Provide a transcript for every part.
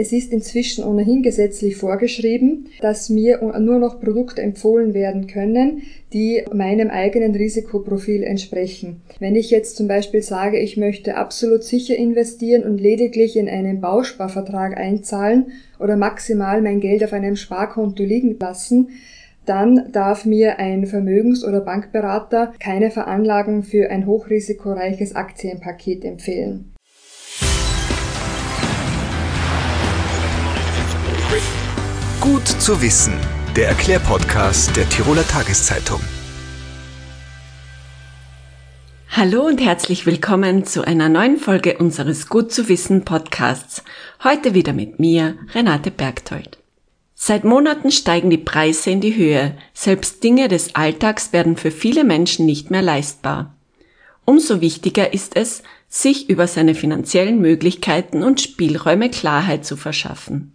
Es ist inzwischen ohnehin gesetzlich vorgeschrieben, dass mir nur noch Produkte empfohlen werden können, die meinem eigenen Risikoprofil entsprechen. Wenn ich jetzt zum Beispiel sage, ich möchte absolut sicher investieren und lediglich in einen Bausparvertrag einzahlen oder maximal mein Geld auf einem Sparkonto liegen lassen, dann darf mir ein Vermögens- oder Bankberater keine Veranlagung für ein hochrisikoreiches Aktienpaket empfehlen. Gut zu wissen, der Erklärpodcast der Tiroler Tageszeitung. Hallo und herzlich willkommen zu einer neuen Folge unseres Gut zu wissen Podcasts. Heute wieder mit mir, Renate Bergtold. Seit Monaten steigen die Preise in die Höhe. Selbst Dinge des Alltags werden für viele Menschen nicht mehr leistbar. Umso wichtiger ist es, sich über seine finanziellen Möglichkeiten und Spielräume Klarheit zu verschaffen.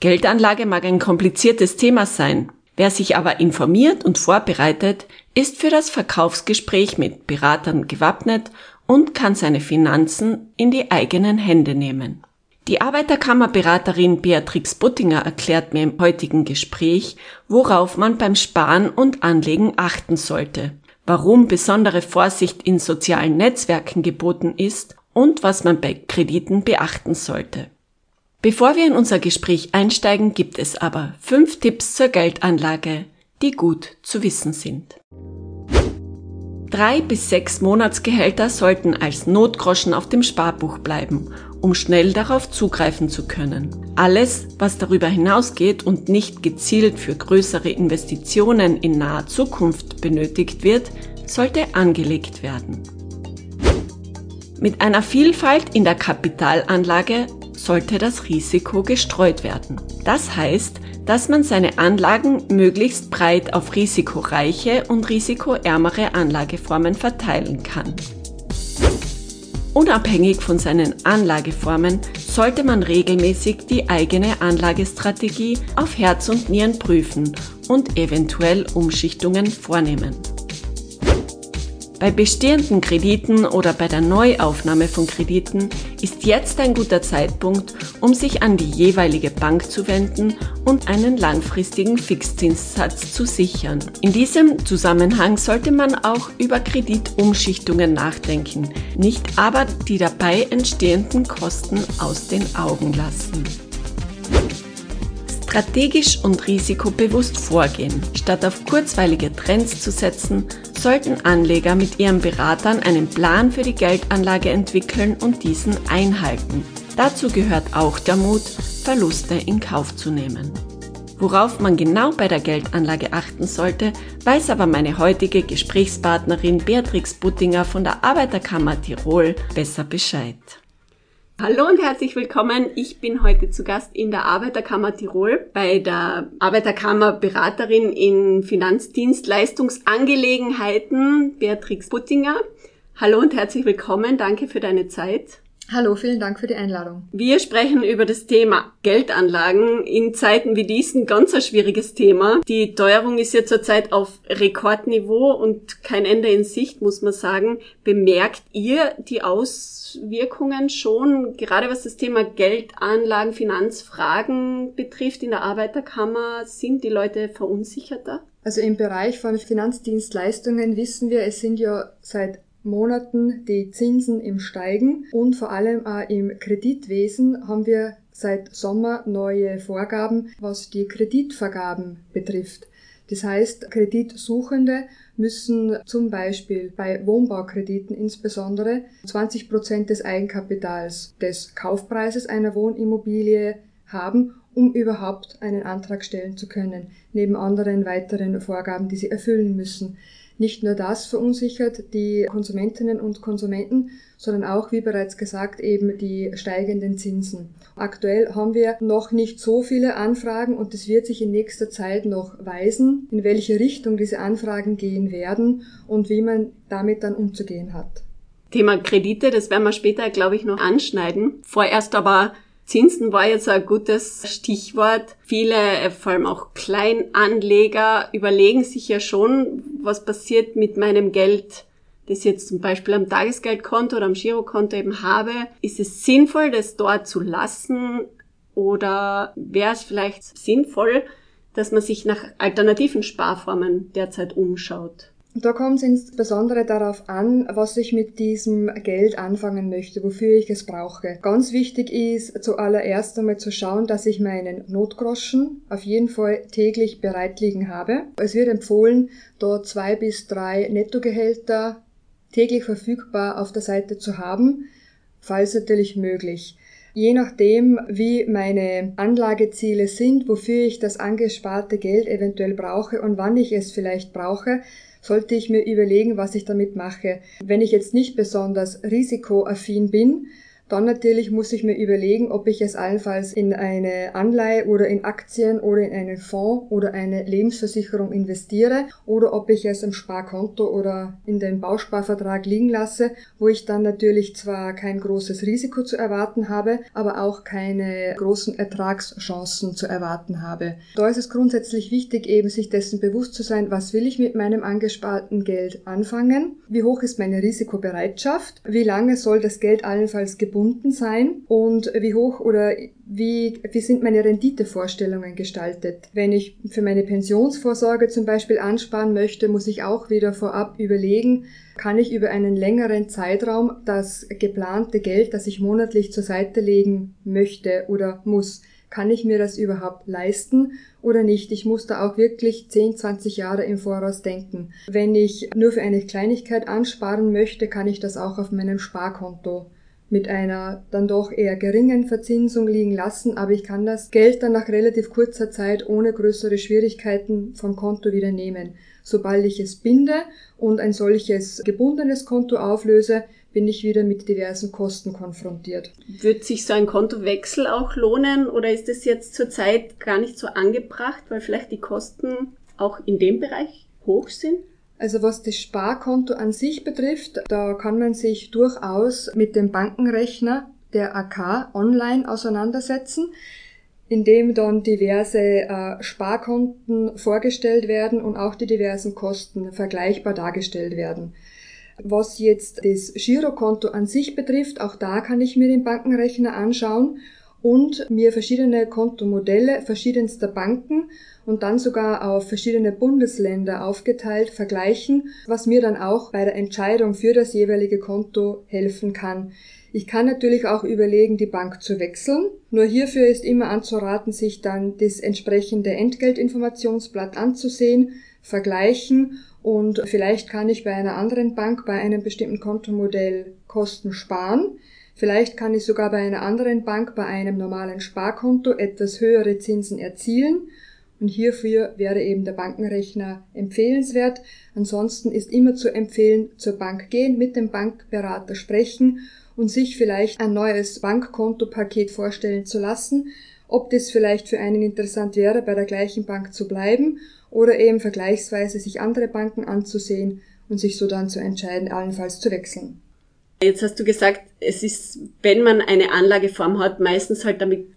Geldanlage mag ein kompliziertes Thema sein. Wer sich aber informiert und vorbereitet, ist für das Verkaufsgespräch mit Beratern gewappnet und kann seine Finanzen in die eigenen Hände nehmen. Die Arbeiterkammerberaterin Beatrix Buttinger erklärt mir im heutigen Gespräch, worauf man beim Sparen und Anlegen achten sollte, warum besondere Vorsicht in sozialen Netzwerken geboten ist und was man bei Krediten beachten sollte. Bevor wir in unser Gespräch einsteigen, gibt es aber fünf Tipps zur Geldanlage, die gut zu wissen sind. Drei bis sechs Monatsgehälter sollten als Notgroschen auf dem Sparbuch bleiben um schnell darauf zugreifen zu können. Alles, was darüber hinausgeht und nicht gezielt für größere Investitionen in naher Zukunft benötigt wird, sollte angelegt werden. Mit einer Vielfalt in der Kapitalanlage sollte das Risiko gestreut werden. Das heißt, dass man seine Anlagen möglichst breit auf risikoreiche und risikoärmere Anlageformen verteilen kann. Unabhängig von seinen Anlageformen sollte man regelmäßig die eigene Anlagestrategie auf Herz und Nieren prüfen und eventuell Umschichtungen vornehmen. Bei bestehenden Krediten oder bei der Neuaufnahme von Krediten ist jetzt ein guter Zeitpunkt, um sich an die jeweilige Bank zu wenden und einen langfristigen Fixzinssatz zu sichern. In diesem Zusammenhang sollte man auch über Kreditumschichtungen nachdenken, nicht aber die dabei entstehenden Kosten aus den Augen lassen. Strategisch und risikobewusst vorgehen. Statt auf kurzweilige Trends zu setzen, sollten Anleger mit ihren Beratern einen Plan für die Geldanlage entwickeln und diesen einhalten. Dazu gehört auch der Mut, Verluste in Kauf zu nehmen. Worauf man genau bei der Geldanlage achten sollte, weiß aber meine heutige Gesprächspartnerin Beatrix Buttinger von der Arbeiterkammer Tirol besser Bescheid. Hallo und herzlich willkommen. Ich bin heute zu Gast in der Arbeiterkammer Tirol bei der Arbeiterkammer Beraterin in Finanzdienstleistungsangelegenheiten Beatrix Buttinger. Hallo und herzlich willkommen. Danke für deine Zeit. Hallo, vielen Dank für die Einladung. Wir sprechen über das Thema Geldanlagen in Zeiten wie diesen ganz ein schwieriges Thema. Die Teuerung ist ja zurzeit auf Rekordniveau und kein Ende in Sicht, muss man sagen. Bemerkt ihr die Auswirkungen schon, gerade was das Thema Geldanlagen, Finanzfragen betrifft in der Arbeiterkammer? Sind die Leute verunsicherter? Also im Bereich von Finanzdienstleistungen wissen wir, es sind ja seit Monaten die Zinsen im Steigen und vor allem auch im Kreditwesen haben wir seit Sommer neue Vorgaben, was die Kreditvergaben betrifft. Das heißt, Kreditsuchende müssen zum Beispiel bei Wohnbaukrediten insbesondere 20 Prozent des Eigenkapitals des Kaufpreises einer Wohnimmobilie haben, um überhaupt einen Antrag stellen zu können, neben anderen weiteren Vorgaben, die sie erfüllen müssen. Nicht nur das verunsichert die Konsumentinnen und Konsumenten, sondern auch, wie bereits gesagt, eben die steigenden Zinsen. Aktuell haben wir noch nicht so viele Anfragen und es wird sich in nächster Zeit noch weisen, in welche Richtung diese Anfragen gehen werden und wie man damit dann umzugehen hat. Thema Kredite, das werden wir später, glaube ich, noch anschneiden. Vorerst aber Zinsen war jetzt ein gutes Stichwort. Viele, äh, vor allem auch Kleinanleger, überlegen sich ja schon, was passiert mit meinem Geld, das jetzt zum Beispiel am Tagesgeldkonto oder am Girokonto eben habe. Ist es sinnvoll, das dort zu lassen? oder wäre es vielleicht sinnvoll, dass man sich nach alternativen Sparformen derzeit umschaut? Da kommt es insbesondere darauf an, was ich mit diesem Geld anfangen möchte, wofür ich es brauche. Ganz wichtig ist zuallererst einmal zu schauen, dass ich meinen Notgroschen auf jeden Fall täglich bereit liegen habe. Es wird empfohlen, dort zwei bis drei Nettogehälter täglich verfügbar auf der Seite zu haben, falls natürlich möglich. Je nachdem, wie meine Anlageziele sind, wofür ich das angesparte Geld eventuell brauche und wann ich es vielleicht brauche, sollte ich mir überlegen, was ich damit mache. Wenn ich jetzt nicht besonders risikoaffin bin, dann natürlich muss ich mir überlegen, ob ich es allenfalls in eine Anleihe oder in Aktien oder in einen Fonds oder eine Lebensversicherung investiere oder ob ich es im Sparkonto oder in den Bausparvertrag liegen lasse, wo ich dann natürlich zwar kein großes Risiko zu erwarten habe, aber auch keine großen Ertragschancen zu erwarten habe. Da ist es grundsätzlich wichtig, eben sich dessen bewusst zu sein, was will ich mit meinem angesparten Geld anfangen, wie hoch ist meine Risikobereitschaft, wie lange soll das Geld allenfalls gebunden gebunden sein und wie hoch oder wie, wie sind meine Renditevorstellungen gestaltet. Wenn ich für meine Pensionsvorsorge zum Beispiel ansparen möchte, muss ich auch wieder vorab überlegen, kann ich über einen längeren Zeitraum das geplante Geld, das ich monatlich zur Seite legen möchte oder muss, kann ich mir das überhaupt leisten oder nicht? Ich muss da auch wirklich 10, 20 Jahre im Voraus denken. Wenn ich nur für eine Kleinigkeit ansparen möchte, kann ich das auch auf meinem Sparkonto mit einer dann doch eher geringen Verzinsung liegen lassen, aber ich kann das Geld dann nach relativ kurzer Zeit ohne größere Schwierigkeiten vom Konto wieder nehmen. Sobald ich es binde und ein solches gebundenes Konto auflöse, bin ich wieder mit diversen Kosten konfrontiert. Wird sich so ein Kontowechsel auch lohnen oder ist es jetzt zurzeit gar nicht so angebracht, weil vielleicht die Kosten auch in dem Bereich hoch sind? Also was das Sparkonto an sich betrifft, da kann man sich durchaus mit dem Bankenrechner der AK online auseinandersetzen, in dem dann diverse äh, Sparkonten vorgestellt werden und auch die diversen Kosten vergleichbar dargestellt werden. Was jetzt das Girokonto an sich betrifft, auch da kann ich mir den Bankenrechner anschauen und mir verschiedene Kontomodelle verschiedenster Banken und dann sogar auf verschiedene Bundesländer aufgeteilt vergleichen, was mir dann auch bei der Entscheidung für das jeweilige Konto helfen kann. Ich kann natürlich auch überlegen, die Bank zu wechseln. Nur hierfür ist immer anzuraten, sich dann das entsprechende Entgeltinformationsblatt anzusehen, vergleichen und vielleicht kann ich bei einer anderen Bank bei einem bestimmten Kontomodell Kosten sparen. Vielleicht kann ich sogar bei einer anderen Bank bei einem normalen Sparkonto etwas höhere Zinsen erzielen und hierfür wäre eben der Bankenrechner empfehlenswert. Ansonsten ist immer zu empfehlen, zur Bank gehen, mit dem Bankberater sprechen und sich vielleicht ein neues Bankkontopaket vorstellen zu lassen, ob das vielleicht für einen interessant wäre, bei der gleichen Bank zu bleiben oder eben vergleichsweise sich andere Banken anzusehen und sich so dann zu entscheiden, allenfalls zu wechseln. Jetzt hast du gesagt, es ist, wenn man eine Anlageform hat, meistens halt damit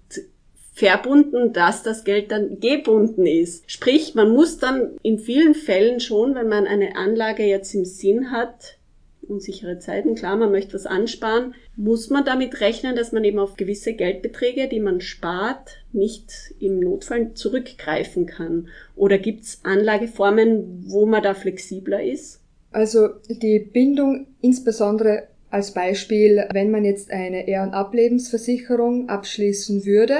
verbunden, dass das Geld dann gebunden ist. Sprich, man muss dann in vielen Fällen schon, wenn man eine Anlage jetzt im Sinn hat, unsichere Zeiten, klar, man möchte was ansparen, muss man damit rechnen, dass man eben auf gewisse Geldbeträge, die man spart, nicht im Notfall zurückgreifen kann. Oder gibt es Anlageformen, wo man da flexibler ist? Also die Bindung insbesondere als Beispiel, wenn man jetzt eine Ehr- und Ablebensversicherung abschließen würde,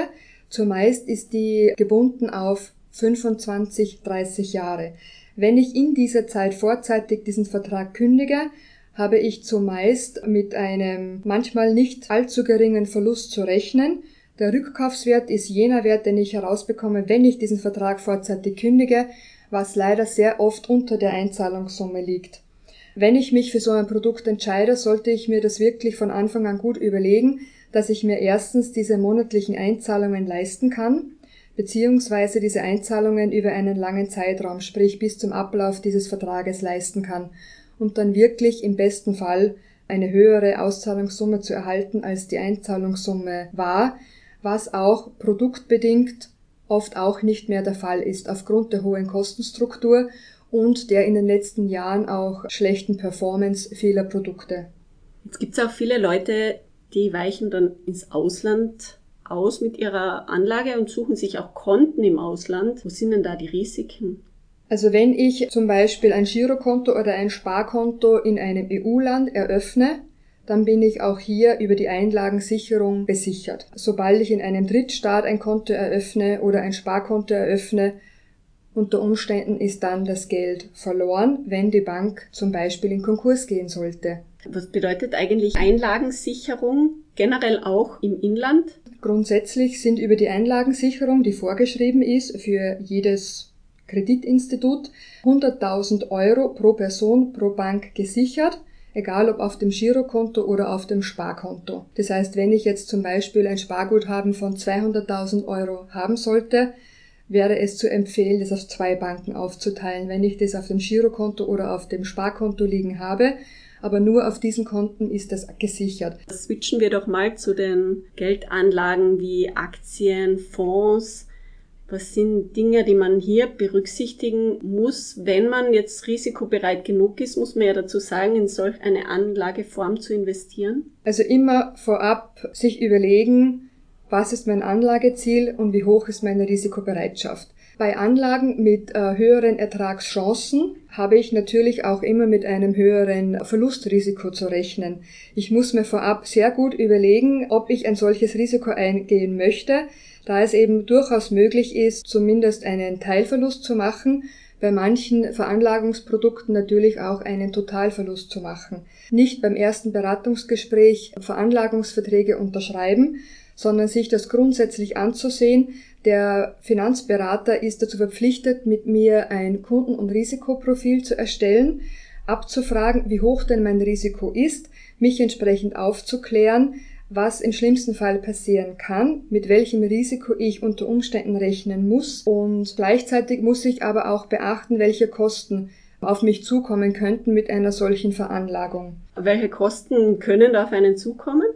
Zumeist ist die gebunden auf 25, 30 Jahre. Wenn ich in dieser Zeit vorzeitig diesen Vertrag kündige, habe ich zumeist mit einem manchmal nicht allzu geringen Verlust zu rechnen. Der Rückkaufswert ist jener Wert, den ich herausbekomme, wenn ich diesen Vertrag vorzeitig kündige, was leider sehr oft unter der Einzahlungssumme liegt. Wenn ich mich für so ein Produkt entscheide, sollte ich mir das wirklich von Anfang an gut überlegen, dass ich mir erstens diese monatlichen Einzahlungen leisten kann, beziehungsweise diese Einzahlungen über einen langen Zeitraum, sprich bis zum Ablauf dieses Vertrages leisten kann und dann wirklich im besten Fall eine höhere Auszahlungssumme zu erhalten, als die Einzahlungssumme war, was auch produktbedingt oft auch nicht mehr der Fall ist aufgrund der hohen Kostenstruktur und der in den letzten Jahren auch schlechten Performance vieler Produkte. Jetzt gibt es auch viele Leute, die weichen dann ins Ausland aus mit ihrer Anlage und suchen sich auch Konten im Ausland. Wo sind denn da die Risiken? Also wenn ich zum Beispiel ein Girokonto oder ein Sparkonto in einem EU-Land eröffne, dann bin ich auch hier über die Einlagensicherung besichert. Sobald ich in einem Drittstaat ein Konto eröffne oder ein Sparkonto eröffne, unter Umständen ist dann das Geld verloren, wenn die Bank zum Beispiel in Konkurs gehen sollte. Was bedeutet eigentlich Einlagensicherung generell auch im Inland? Grundsätzlich sind über die Einlagensicherung, die vorgeschrieben ist für jedes Kreditinstitut, 100.000 Euro pro Person pro Bank gesichert egal ob auf dem Girokonto oder auf dem Sparkonto. Das heißt, wenn ich jetzt zum Beispiel ein Sparguthaben von 200.000 Euro haben sollte, wäre es zu empfehlen, das auf zwei Banken aufzuteilen. Wenn ich das auf dem Girokonto oder auf dem Sparkonto liegen habe, aber nur auf diesen Konten ist das gesichert. Switchen wir doch mal zu den Geldanlagen wie Aktien, Fonds. Was sind Dinge, die man hier berücksichtigen muss, wenn man jetzt risikobereit genug ist, muss man ja dazu sagen, in solch eine Anlageform zu investieren? Also immer vorab sich überlegen, was ist mein Anlageziel und wie hoch ist meine Risikobereitschaft. Bei Anlagen mit äh, höheren Ertragschancen habe ich natürlich auch immer mit einem höheren Verlustrisiko zu rechnen. Ich muss mir vorab sehr gut überlegen, ob ich ein solches Risiko eingehen möchte, da es eben durchaus möglich ist, zumindest einen Teilverlust zu machen, bei manchen Veranlagungsprodukten natürlich auch einen Totalverlust zu machen. Nicht beim ersten Beratungsgespräch Veranlagungsverträge unterschreiben, sondern sich das grundsätzlich anzusehen. Der Finanzberater ist dazu verpflichtet, mit mir ein Kunden- und Risikoprofil zu erstellen, abzufragen, wie hoch denn mein Risiko ist, mich entsprechend aufzuklären, was im schlimmsten Fall passieren kann, mit welchem Risiko ich unter Umständen rechnen muss und gleichzeitig muss ich aber auch beachten, welche Kosten auf mich zukommen könnten mit einer solchen Veranlagung. Welche Kosten können da auf einen zukommen?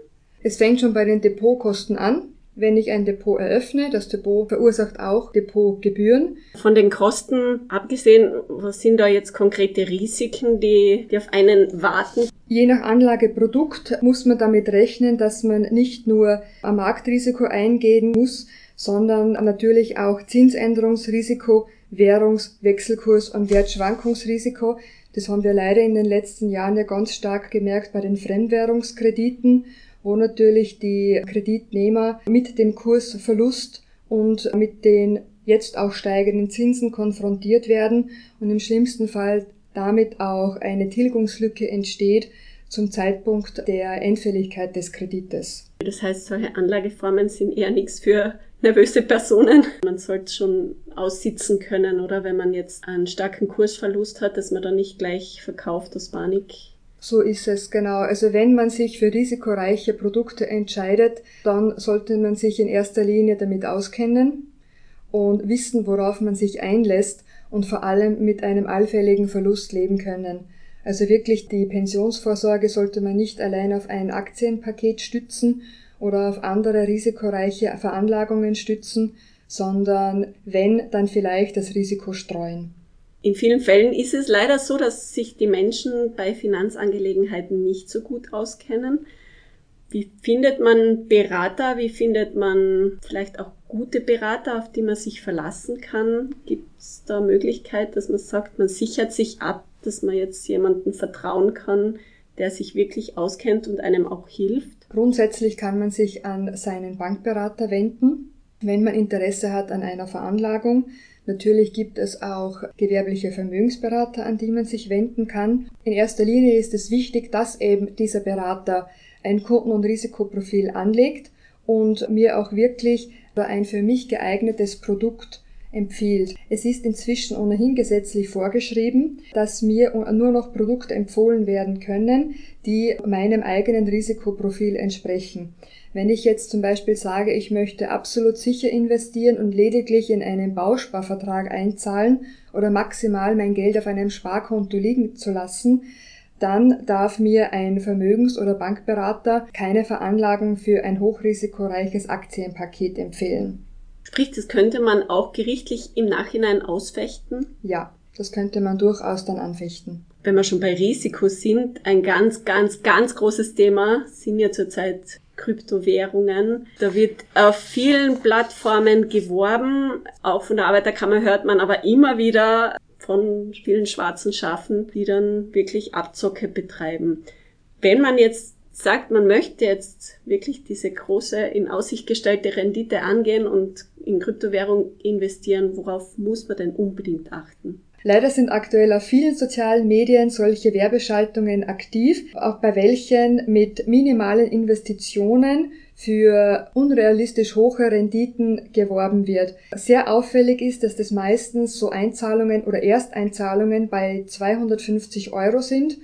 Es fängt schon bei den Depotkosten an wenn ich ein Depot eröffne. Das Depot verursacht auch Depotgebühren. Von den Kosten abgesehen, was sind da jetzt konkrete Risiken, die, die auf einen warten? Je nach Anlageprodukt muss man damit rechnen, dass man nicht nur am Marktrisiko eingehen muss, sondern natürlich auch Zinsänderungsrisiko, Währungs-, Wechselkurs- und Wertschwankungsrisiko. Das haben wir leider in den letzten Jahren ja ganz stark gemerkt bei den Fremdwährungskrediten wo natürlich die Kreditnehmer mit dem Kursverlust und mit den jetzt auch steigenden Zinsen konfrontiert werden und im schlimmsten Fall damit auch eine Tilgungslücke entsteht zum Zeitpunkt der Endfälligkeit des Kredites. Das heißt, solche Anlageformen sind eher nichts für nervöse Personen. Man sollte schon aussitzen können, oder wenn man jetzt einen starken Kursverlust hat, dass man dann nicht gleich verkauft aus Panik so ist es, genau. Also wenn man sich für risikoreiche Produkte entscheidet, dann sollte man sich in erster Linie damit auskennen und wissen, worauf man sich einlässt und vor allem mit einem allfälligen Verlust leben können. Also wirklich die Pensionsvorsorge sollte man nicht allein auf ein Aktienpaket stützen oder auf andere risikoreiche Veranlagungen stützen, sondern wenn, dann vielleicht das Risiko streuen. In vielen Fällen ist es leider so, dass sich die Menschen bei Finanzangelegenheiten nicht so gut auskennen. Wie findet man Berater? Wie findet man vielleicht auch gute Berater, auf die man sich verlassen kann? Gibt es da Möglichkeit, dass man sagt, man sichert sich ab, dass man jetzt jemanden vertrauen kann, der sich wirklich auskennt und einem auch hilft? Grundsätzlich kann man sich an seinen Bankberater wenden, wenn man Interesse hat an einer Veranlagung. Natürlich gibt es auch gewerbliche Vermögensberater, an die man sich wenden kann. In erster Linie ist es wichtig, dass eben dieser Berater ein Kunden- und Risikoprofil anlegt und mir auch wirklich ein für mich geeignetes Produkt empfiehlt. Es ist inzwischen ohnehin gesetzlich vorgeschrieben, dass mir nur noch Produkte empfohlen werden können, die meinem eigenen Risikoprofil entsprechen. Wenn ich jetzt zum Beispiel sage, ich möchte absolut sicher investieren und lediglich in einen Bausparvertrag einzahlen oder maximal mein Geld auf einem Sparkonto liegen zu lassen, dann darf mir ein Vermögens- oder Bankberater keine Veranlagung für ein hochrisikoreiches Aktienpaket empfehlen. Sprich, das könnte man auch gerichtlich im Nachhinein ausfechten? Ja, das könnte man durchaus dann anfechten. Wenn wir schon bei Risiko sind, ein ganz, ganz, ganz großes Thema sind ja zurzeit Kryptowährungen. Da wird auf vielen Plattformen geworben. Auch von der Arbeiterkammer hört man aber immer wieder von vielen schwarzen Schafen, die dann wirklich Abzocke betreiben. Wenn man jetzt sagt, man möchte jetzt wirklich diese große in Aussicht gestellte Rendite angehen und in Kryptowährung investieren, worauf muss man denn unbedingt achten? Leider sind aktuell auf vielen sozialen Medien solche Werbeschaltungen aktiv, auch bei welchen mit minimalen Investitionen für unrealistisch hohe Renditen geworben wird. Sehr auffällig ist, dass das meistens so Einzahlungen oder Ersteinzahlungen bei 250 Euro sind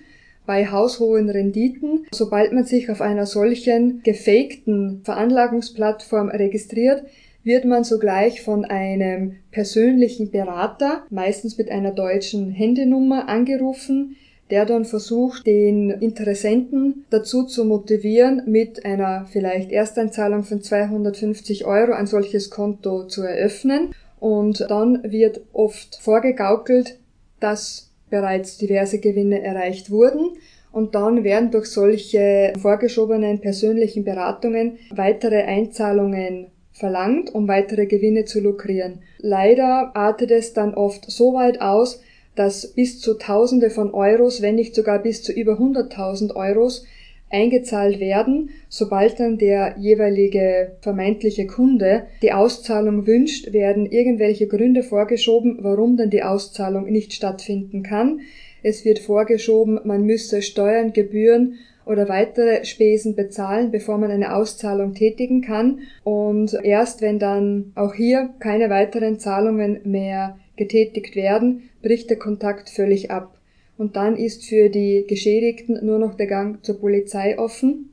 bei haushohen Renditen. Sobald man sich auf einer solchen gefakten Veranlagungsplattform registriert, wird man sogleich von einem persönlichen Berater, meistens mit einer deutschen Handynummer, angerufen, der dann versucht, den Interessenten dazu zu motivieren, mit einer vielleicht Ersteinzahlung von 250 Euro ein solches Konto zu eröffnen. Und dann wird oft vorgegaukelt, dass bereits diverse Gewinne erreicht wurden. Und dann werden durch solche vorgeschobenen persönlichen Beratungen weitere Einzahlungen verlangt, um weitere Gewinne zu lukrieren. Leider artet es dann oft so weit aus, dass bis zu Tausende von Euros, wenn nicht sogar bis zu über 100.000 Euros eingezahlt werden, sobald dann der jeweilige vermeintliche Kunde die Auszahlung wünscht, werden irgendwelche Gründe vorgeschoben, warum dann die Auszahlung nicht stattfinden kann. Es wird vorgeschoben, man müsse Steuern, Gebühren oder weitere Spesen bezahlen, bevor man eine Auszahlung tätigen kann. Und erst wenn dann auch hier keine weiteren Zahlungen mehr getätigt werden, bricht der Kontakt völlig ab und dann ist für die Geschädigten nur noch der Gang zur Polizei offen,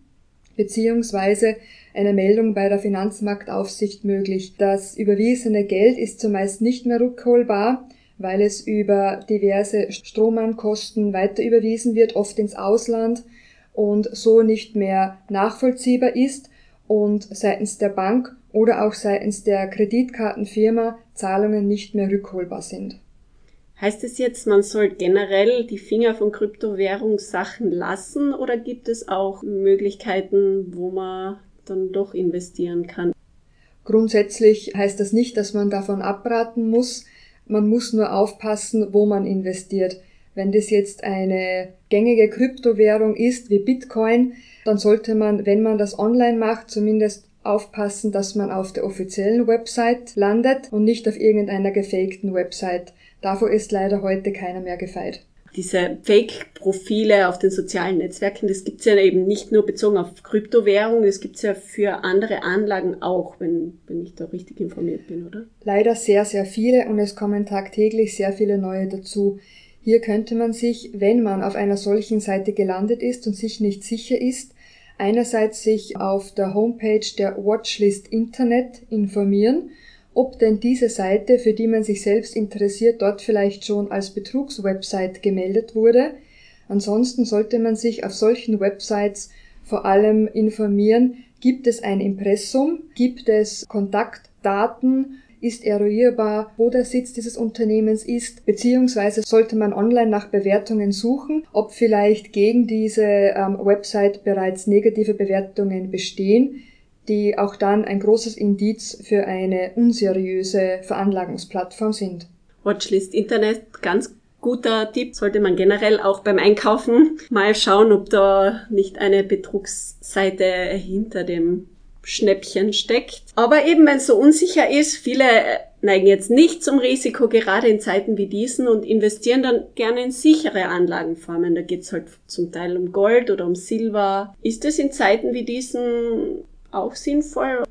beziehungsweise eine Meldung bei der Finanzmarktaufsicht möglich. Das überwiesene Geld ist zumeist nicht mehr rückholbar, weil es über diverse Stromankosten weiter überwiesen wird, oft ins Ausland und so nicht mehr nachvollziehbar ist und seitens der Bank oder auch seitens der Kreditkartenfirma Zahlungen nicht mehr rückholbar sind. Heißt es jetzt, man soll generell die Finger von Kryptowährungssachen lassen oder gibt es auch Möglichkeiten, wo man dann doch investieren kann? Grundsätzlich heißt das nicht, dass man davon abraten muss. Man muss nur aufpassen, wo man investiert. Wenn das jetzt eine gängige Kryptowährung ist wie Bitcoin, dann sollte man, wenn man das online macht, zumindest aufpassen, dass man auf der offiziellen Website landet und nicht auf irgendeiner gefakten Website. Davor ist leider heute keiner mehr gefeit. Diese Fake-Profile auf den sozialen Netzwerken, das gibt's ja eben nicht nur bezogen auf Kryptowährungen, das gibt's ja für andere Anlagen auch, wenn, wenn ich da richtig informiert bin, oder? Leider sehr, sehr viele und es kommen tagtäglich sehr viele neue dazu. Hier könnte man sich, wenn man auf einer solchen Seite gelandet ist und sich nicht sicher ist, einerseits sich auf der Homepage der Watchlist Internet informieren ob denn diese Seite, für die man sich selbst interessiert, dort vielleicht schon als Betrugswebsite gemeldet wurde. Ansonsten sollte man sich auf solchen Websites vor allem informieren, gibt es ein Impressum, gibt es Kontaktdaten, ist eruierbar, wo der Sitz dieses Unternehmens ist, beziehungsweise sollte man online nach Bewertungen suchen, ob vielleicht gegen diese ähm, Website bereits negative Bewertungen bestehen die auch dann ein großes Indiz für eine unseriöse Veranlagungsplattform sind. Watchlist Internet, ganz guter Tipp, sollte man generell auch beim Einkaufen mal schauen, ob da nicht eine Betrugsseite hinter dem Schnäppchen steckt. Aber eben, wenn es so unsicher ist, viele neigen jetzt nicht zum Risiko, gerade in Zeiten wie diesen und investieren dann gerne in sichere Anlagenformen. Da geht's halt zum Teil um Gold oder um Silber. Ist es in Zeiten wie diesen auch sinnvoll.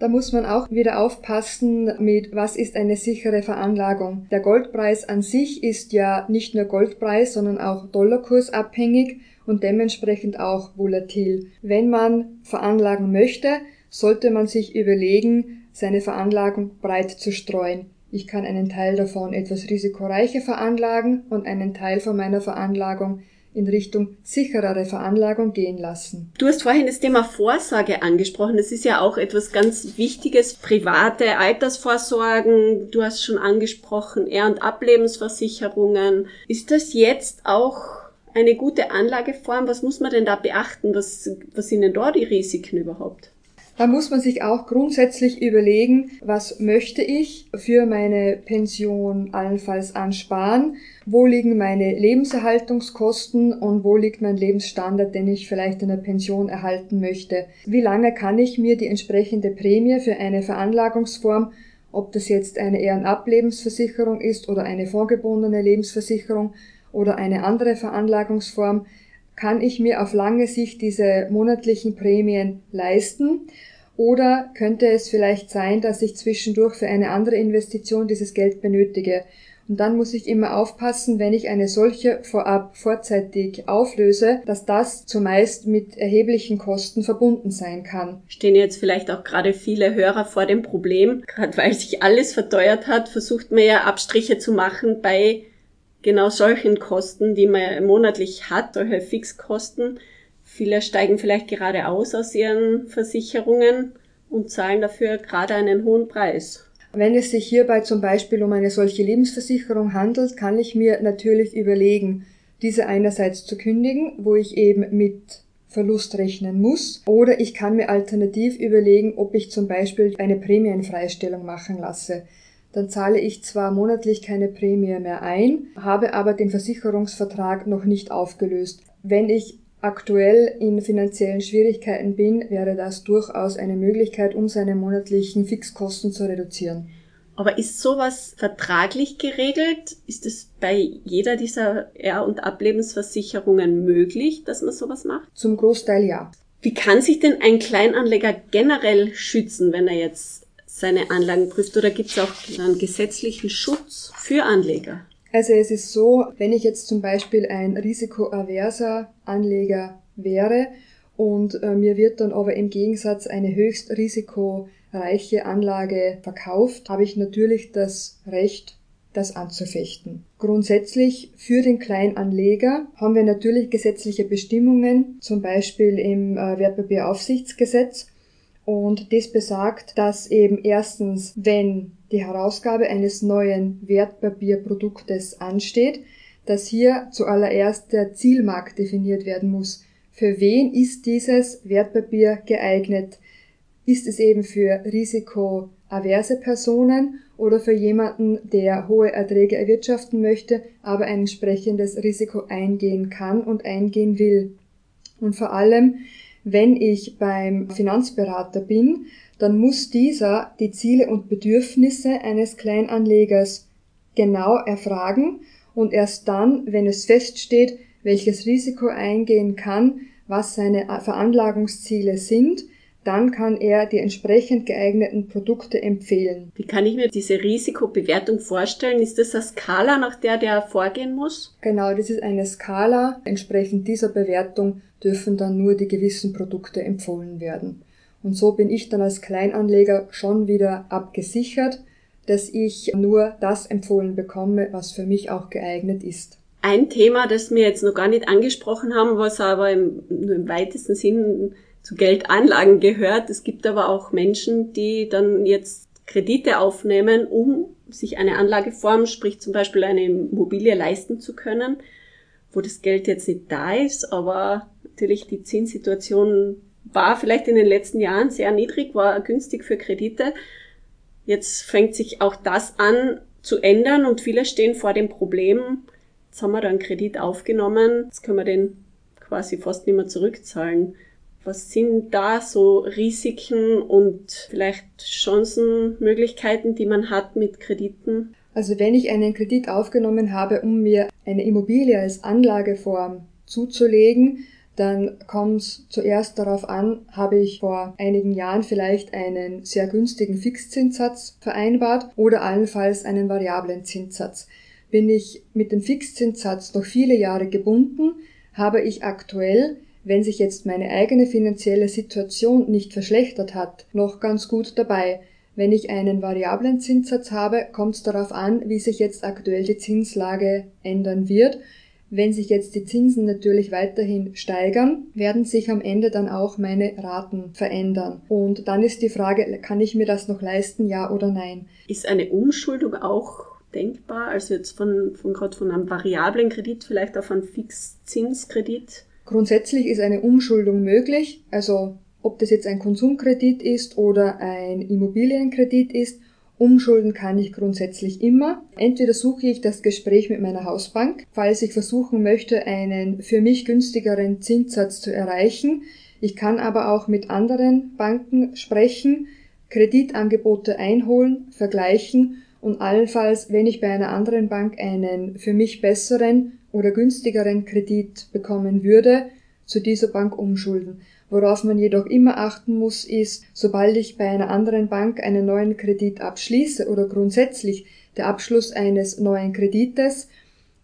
Da muss man auch wieder aufpassen mit, was ist eine sichere Veranlagung. Der Goldpreis an sich ist ja nicht nur Goldpreis, sondern auch Dollarkursabhängig und dementsprechend auch volatil. Wenn man veranlagen möchte, sollte man sich überlegen, seine Veranlagung breit zu streuen. Ich kann einen Teil davon etwas risikoreicher veranlagen und einen Teil von meiner Veranlagung in Richtung sicherere Veranlagung gehen lassen. Du hast vorhin das Thema Vorsorge angesprochen. Das ist ja auch etwas ganz Wichtiges. Private Altersvorsorgen, du hast schon angesprochen, Ehr- und Ablebensversicherungen. Ist das jetzt auch eine gute Anlageform? Was muss man denn da beachten? Was, was sind denn da die Risiken überhaupt? Da muss man sich auch grundsätzlich überlegen, was möchte ich für meine Pension allenfalls ansparen, wo liegen meine Lebenserhaltungskosten und wo liegt mein Lebensstandard, den ich vielleicht in der Pension erhalten möchte. Wie lange kann ich mir die entsprechende Prämie für eine Veranlagungsform ob das jetzt eine Ehrenablebensversicherung ist oder eine vorgebundene Lebensversicherung oder eine andere Veranlagungsform, kann ich mir auf lange Sicht diese monatlichen Prämien leisten? Oder könnte es vielleicht sein, dass ich zwischendurch für eine andere Investition dieses Geld benötige? Und dann muss ich immer aufpassen, wenn ich eine solche vorab vorzeitig auflöse, dass das zumeist mit erheblichen Kosten verbunden sein kann. Stehen jetzt vielleicht auch gerade viele Hörer vor dem Problem, gerade weil sich alles verteuert hat, versucht man ja Abstriche zu machen bei genau solchen Kosten, die man monatlich hat, solche Fixkosten. Viele steigen vielleicht gerade aus aus ihren Versicherungen und zahlen dafür gerade einen hohen Preis. Wenn es sich hierbei zum Beispiel um eine solche Lebensversicherung handelt, kann ich mir natürlich überlegen, diese einerseits zu kündigen, wo ich eben mit Verlust rechnen muss, oder ich kann mir alternativ überlegen, ob ich zum Beispiel eine Prämienfreistellung machen lasse. Dann zahle ich zwar monatlich keine Prämie mehr ein, habe aber den Versicherungsvertrag noch nicht aufgelöst. Wenn ich aktuell in finanziellen Schwierigkeiten bin, wäre das durchaus eine Möglichkeit, um seine monatlichen Fixkosten zu reduzieren. Aber ist sowas vertraglich geregelt? Ist es bei jeder dieser Er- und Ablebensversicherungen möglich, dass man sowas macht? Zum Großteil ja. Wie kann sich denn ein Kleinanleger generell schützen, wenn er jetzt seine Anlagen prüft? Oder gibt es auch einen gesetzlichen Schutz für Anleger? Also es ist so, wenn ich jetzt zum Beispiel ein risikoaverser Anleger wäre und äh, mir wird dann aber im Gegensatz eine höchst risikoreiche Anlage verkauft, habe ich natürlich das Recht, das anzufechten. Grundsätzlich für den Kleinanleger haben wir natürlich gesetzliche Bestimmungen, zum Beispiel im äh, Wertpapieraufsichtsgesetz. Und das besagt, dass eben erstens, wenn die Herausgabe eines neuen Wertpapierproduktes ansteht, dass hier zuallererst der Zielmarkt definiert werden muss. Für wen ist dieses Wertpapier geeignet? Ist es eben für risikoaverse Personen oder für jemanden, der hohe Erträge erwirtschaften möchte, aber ein entsprechendes Risiko eingehen kann und eingehen will? Und vor allem, wenn ich beim Finanzberater bin, dann muss dieser die Ziele und Bedürfnisse eines Kleinanlegers genau erfragen und erst dann, wenn es feststeht, welches Risiko eingehen kann, was seine Veranlagungsziele sind, dann kann er die entsprechend geeigneten Produkte empfehlen. Wie kann ich mir diese Risikobewertung vorstellen? Ist das eine Skala, nach der der vorgehen muss? Genau, das ist eine Skala. Entsprechend dieser Bewertung dürfen dann nur die gewissen Produkte empfohlen werden. Und so bin ich dann als Kleinanleger schon wieder abgesichert, dass ich nur das empfohlen bekomme, was für mich auch geeignet ist. Ein Thema, das wir jetzt noch gar nicht angesprochen haben, was aber im, nur im weitesten Sinn zu Geldanlagen gehört. Es gibt aber auch Menschen, die dann jetzt Kredite aufnehmen, um sich eine Anlageform, sprich zum Beispiel eine Immobilie leisten zu können, wo das Geld jetzt nicht da ist, aber natürlich die Zinssituation war vielleicht in den letzten Jahren sehr niedrig, war günstig für Kredite. Jetzt fängt sich auch das an zu ändern und viele stehen vor dem Problem, jetzt haben wir da einen Kredit aufgenommen, jetzt können wir den quasi fast nicht mehr zurückzahlen. Was sind da so Risiken und vielleicht Chancen, Möglichkeiten, die man hat mit Krediten? Also wenn ich einen Kredit aufgenommen habe, um mir eine Immobilie als Anlageform zuzulegen, dann kommt es zuerst darauf an, habe ich vor einigen Jahren vielleicht einen sehr günstigen Fixzinssatz vereinbart oder allenfalls einen variablen Zinssatz. Bin ich mit dem Fixzinssatz noch viele Jahre gebunden, habe ich aktuell, wenn sich jetzt meine eigene finanzielle Situation nicht verschlechtert hat, noch ganz gut dabei. Wenn ich einen variablen Zinssatz habe, kommt es darauf an, wie sich jetzt aktuell die Zinslage ändern wird wenn sich jetzt die Zinsen natürlich weiterhin steigern, werden sich am Ende dann auch meine Raten verändern. Und dann ist die Frage, kann ich mir das noch leisten, ja oder nein? Ist eine Umschuldung auch denkbar? Also jetzt von, von gerade von einem variablen Kredit vielleicht auf einen Fixzinskredit? Grundsätzlich ist eine Umschuldung möglich. Also ob das jetzt ein Konsumkredit ist oder ein Immobilienkredit ist, umschulden kann ich grundsätzlich immer. Entweder suche ich das Gespräch mit meiner Hausbank, falls ich versuchen möchte, einen für mich günstigeren Zinssatz zu erreichen. Ich kann aber auch mit anderen Banken sprechen, Kreditangebote einholen, vergleichen und allenfalls, wenn ich bei einer anderen Bank einen für mich besseren oder günstigeren Kredit bekommen würde, zu dieser Bank umschulden. Worauf man jedoch immer achten muss, ist, sobald ich bei einer anderen Bank einen neuen Kredit abschließe oder grundsätzlich der Abschluss eines neuen Kredites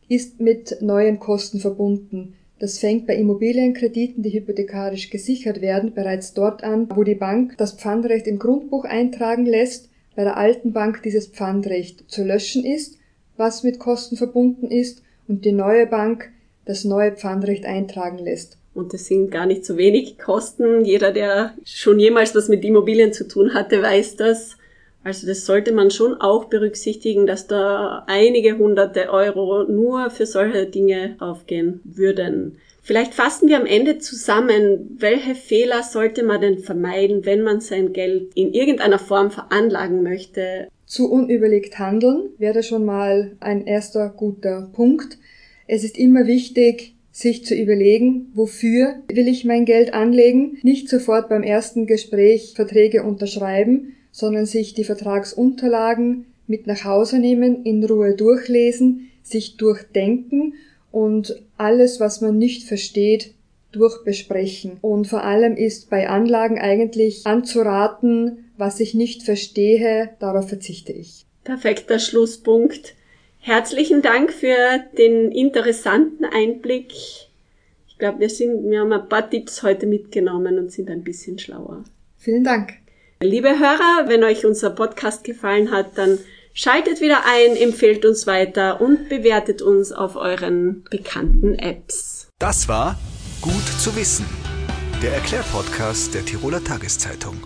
ist mit neuen Kosten verbunden. Das fängt bei Immobilienkrediten, die hypothekarisch gesichert werden, bereits dort an, wo die Bank das Pfandrecht im Grundbuch eintragen lässt, bei der alten Bank dieses Pfandrecht zu löschen ist, was mit Kosten verbunden ist, und die neue Bank das neue Pfandrecht eintragen lässt. Und das sind gar nicht so wenig Kosten. Jeder, der schon jemals was mit Immobilien zu tun hatte, weiß das. Also das sollte man schon auch berücksichtigen, dass da einige hunderte Euro nur für solche Dinge aufgehen würden. Vielleicht fassen wir am Ende zusammen, welche Fehler sollte man denn vermeiden, wenn man sein Geld in irgendeiner Form veranlagen möchte? Zu unüberlegt handeln wäre schon mal ein erster guter Punkt. Es ist immer wichtig, sich zu überlegen, wofür will ich mein Geld anlegen, nicht sofort beim ersten Gespräch Verträge unterschreiben, sondern sich die Vertragsunterlagen mit nach Hause nehmen, in Ruhe durchlesen, sich durchdenken und alles, was man nicht versteht, durchbesprechen. Und vor allem ist bei Anlagen eigentlich anzuraten, was ich nicht verstehe, darauf verzichte ich. Perfekter Schlusspunkt. Herzlichen Dank für den interessanten Einblick. Ich glaube, wir sind, wir haben ein paar Tipps heute mitgenommen und sind ein bisschen schlauer. Vielen Dank. Liebe Hörer, wenn euch unser Podcast gefallen hat, dann schaltet wieder ein, empfehlt uns weiter und bewertet uns auf euren bekannten Apps. Das war Gut zu wissen, der Erklärpodcast der Tiroler Tageszeitung.